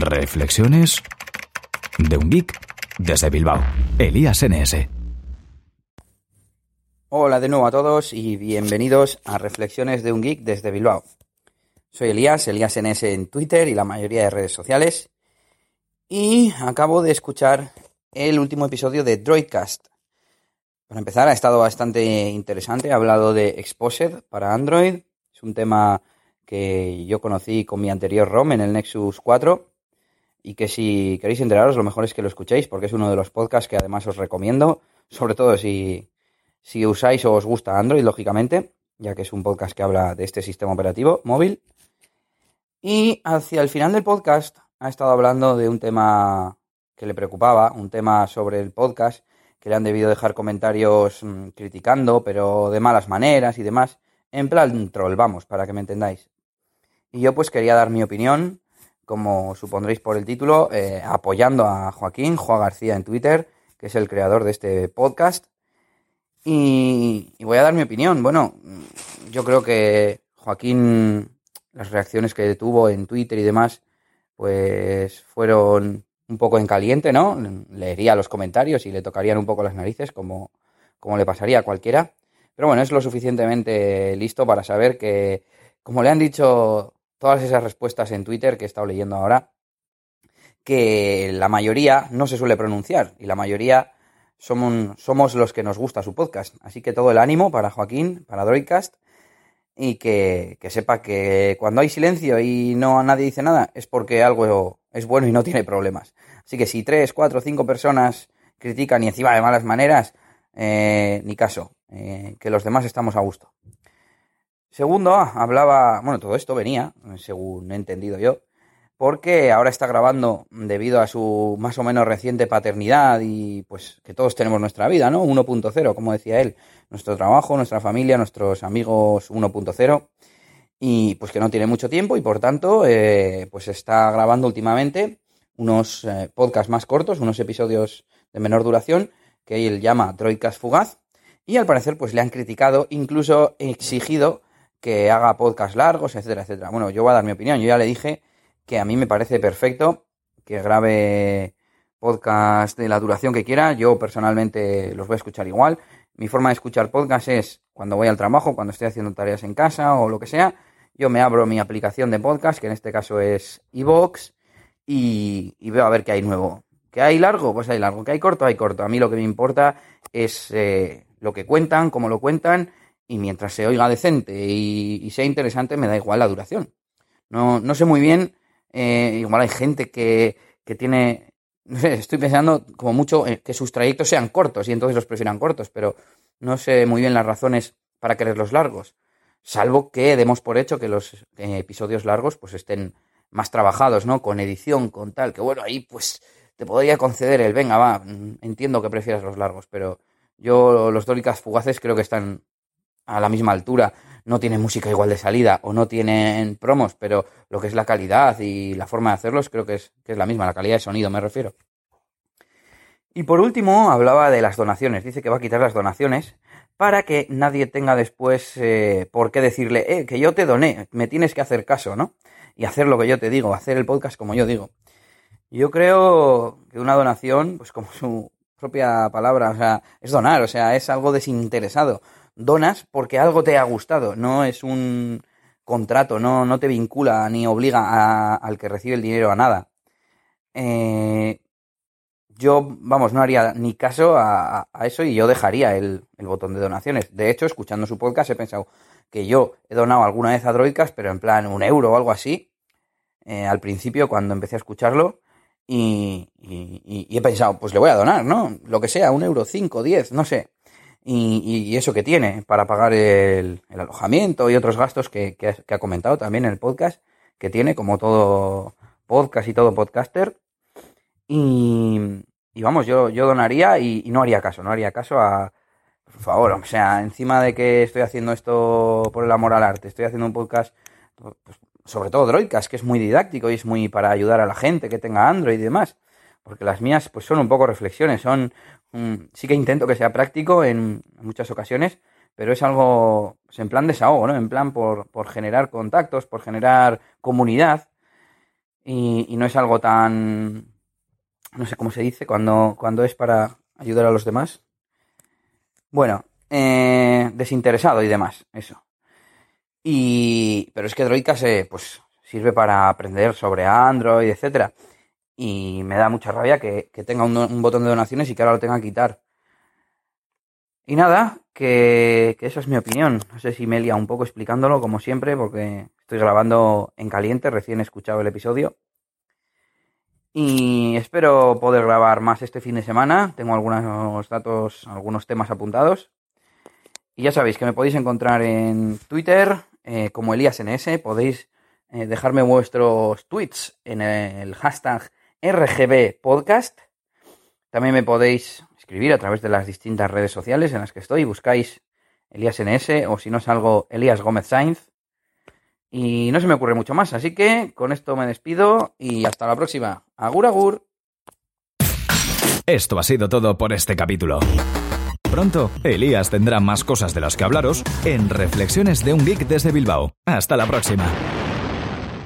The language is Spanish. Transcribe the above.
Reflexiones de un geek desde Bilbao. Elías NS. Hola de nuevo a todos y bienvenidos a Reflexiones de un geek desde Bilbao. Soy Elías, Elías NS en Twitter y la mayoría de redes sociales. Y acabo de escuchar el último episodio de Droidcast. Para empezar, ha estado bastante interesante. Ha hablado de Exposed para Android. Es un tema que yo conocí con mi anterior ROM en el Nexus 4 y que si queréis enteraros lo mejor es que lo escuchéis porque es uno de los podcasts que además os recomiendo, sobre todo si, si usáis o os gusta Android, lógicamente, ya que es un podcast que habla de este sistema operativo móvil. Y hacia el final del podcast ha estado hablando de un tema que le preocupaba, un tema sobre el podcast, que le han debido dejar comentarios mmm, criticando, pero de malas maneras y demás, en plan troll, vamos, para que me entendáis. Y yo pues quería dar mi opinión, como supondréis por el título, eh, apoyando a Joaquín, Juan García en Twitter, que es el creador de este podcast. Y, y, voy a dar mi opinión. Bueno, yo creo que Joaquín, las reacciones que tuvo en Twitter y demás, pues fueron un poco en caliente, ¿no? Leería los comentarios y le tocarían un poco las narices, como, como le pasaría a cualquiera. Pero bueno, es lo suficientemente listo para saber que, como le han dicho todas esas respuestas en Twitter que he estado leyendo ahora, que la mayoría no se suele pronunciar y la mayoría somos, los que nos gusta su podcast. Así que todo el ánimo para Joaquín, para Droidcast, y que, que, sepa que cuando hay silencio y no nadie dice nada es porque algo es bueno y no tiene problemas. Así que si tres, cuatro, cinco personas critican y encima de malas maneras, eh, ni caso, eh, que los demás estamos a gusto. Segundo, hablaba, bueno, todo esto venía, según he entendido yo, porque ahora está grabando debido a su más o menos reciente paternidad y pues que todos tenemos nuestra vida, ¿no? 1.0, como decía él, nuestro trabajo, nuestra familia, nuestros amigos 1.0 y pues que no tiene mucho tiempo y por tanto eh, pues está grabando últimamente unos eh, podcasts más cortos, unos episodios de menor duración que él llama Droidcast Fugaz y al parecer pues le han criticado, incluso exigido que haga podcasts largos, etcétera, etcétera. Bueno, yo voy a dar mi opinión, yo ya le dije que a mí me parece perfecto que grabe podcast de la duración que quiera. Yo personalmente los voy a escuchar igual. Mi forma de escuchar podcast es cuando voy al trabajo, cuando estoy haciendo tareas en casa o lo que sea. Yo me abro mi aplicación de podcast, que en este caso es iVoox, y, veo a ver qué hay nuevo. ¿Qué hay largo? Pues hay largo. ¿Qué hay corto? Hay corto. A mí lo que me importa es eh, lo que cuentan, cómo lo cuentan, y mientras se oiga decente y, sea interesante, me da igual la duración. No, no sé muy bien eh, igual hay gente que, que tiene, no sé, estoy pensando como mucho que sus trayectos sean cortos y entonces los prefieran cortos, pero no sé muy bien las razones para quererlos largos. Salvo que demos por hecho que los episodios largos pues estén más trabajados, ¿no? Con edición, con tal, que bueno, ahí pues te podría conceder el, venga, va, entiendo que prefieras los largos, pero yo los dóricas fugaces creo que están a la misma altura no tienen música igual de salida o no tienen promos, pero lo que es la calidad y la forma de hacerlos creo que es, que es la misma, la calidad de sonido me refiero. Y por último, hablaba de las donaciones. Dice que va a quitar las donaciones para que nadie tenga después eh, por qué decirle, eh, que yo te doné, me tienes que hacer caso, ¿no? Y hacer lo que yo te digo, hacer el podcast como yo digo. Yo creo que una donación, pues como su propia palabra, o sea, es donar, o sea, es algo desinteresado donas porque algo te ha gustado, no es un contrato, no, no te vincula ni obliga a, al que recibe el dinero a nada. Eh, yo, vamos, no haría ni caso a, eso y yo dejaría el, botón de donaciones. De hecho, escuchando su podcast he pensado que yo he donado alguna vez a Droidcast, pero en plan un euro o algo así, eh, al principio cuando empecé a escucharlo. Y, he pensado, pues le voy a donar, ¿no? Lo que sea, un euro, cinco, diez, no sé y, y, eso que tiene para pagar el, alojamiento y otros gastos que, ha comentado también en el podcast, que tiene como todo podcast y todo podcaster. Y, y vamos, yo, yo donaría y, y, no haría caso, no haría caso a, por favor, o sea, encima de que estoy haciendo esto por el amor al arte, estoy haciendo un podcast, pues, sobre todo Droidcast, que es muy didáctico y es muy para ayudar a la gente que tenga Android y demás porque las mías pues son un poco reflexiones, son um, sí que intento que sea práctico en muchas ocasiones, pero es algo pues, en plan desahogo, ¿no? En plan por, por generar contactos, por generar comunidad. y, no es algo tan, no sé cómo se dice, cuando, cuando es para ayudar a los demás. Bueno, eh, desinteresado y demás, eso. Y, pero es que Droidcast se, pues, sirve para aprender sobre Android, etcétera. Y me da mucha rabia que, tenga un, botón de donaciones y que ahora lo tenga que quitar. Y nada, que, que esa es mi opinión. No sé si me un poco explicándolo, como siempre, porque estoy grabando en caliente, recién he escuchado el episodio. Y espero poder grabar más este fin de semana. Tengo algunos datos, algunos temas apuntados. Y ya sabéis que me podéis encontrar en Twitter eh, como ElíasNS. Podéis eh, dejarme vuestros tweets en el hashtag RGB Podcast. También me podéis escribir a través de las distintas redes sociales en las que estoy. Buscáis Elías NS o si no salgo Elías Gómez Sainz. Y no se me ocurre mucho más, así que con esto me despido y hasta la próxima. Agur, agur. Esto ha sido todo por este capítulo. Pronto, Elías tendrá más cosas de las que hablaros en Reflexiones de un Geek desde Bilbao. Hasta la próxima.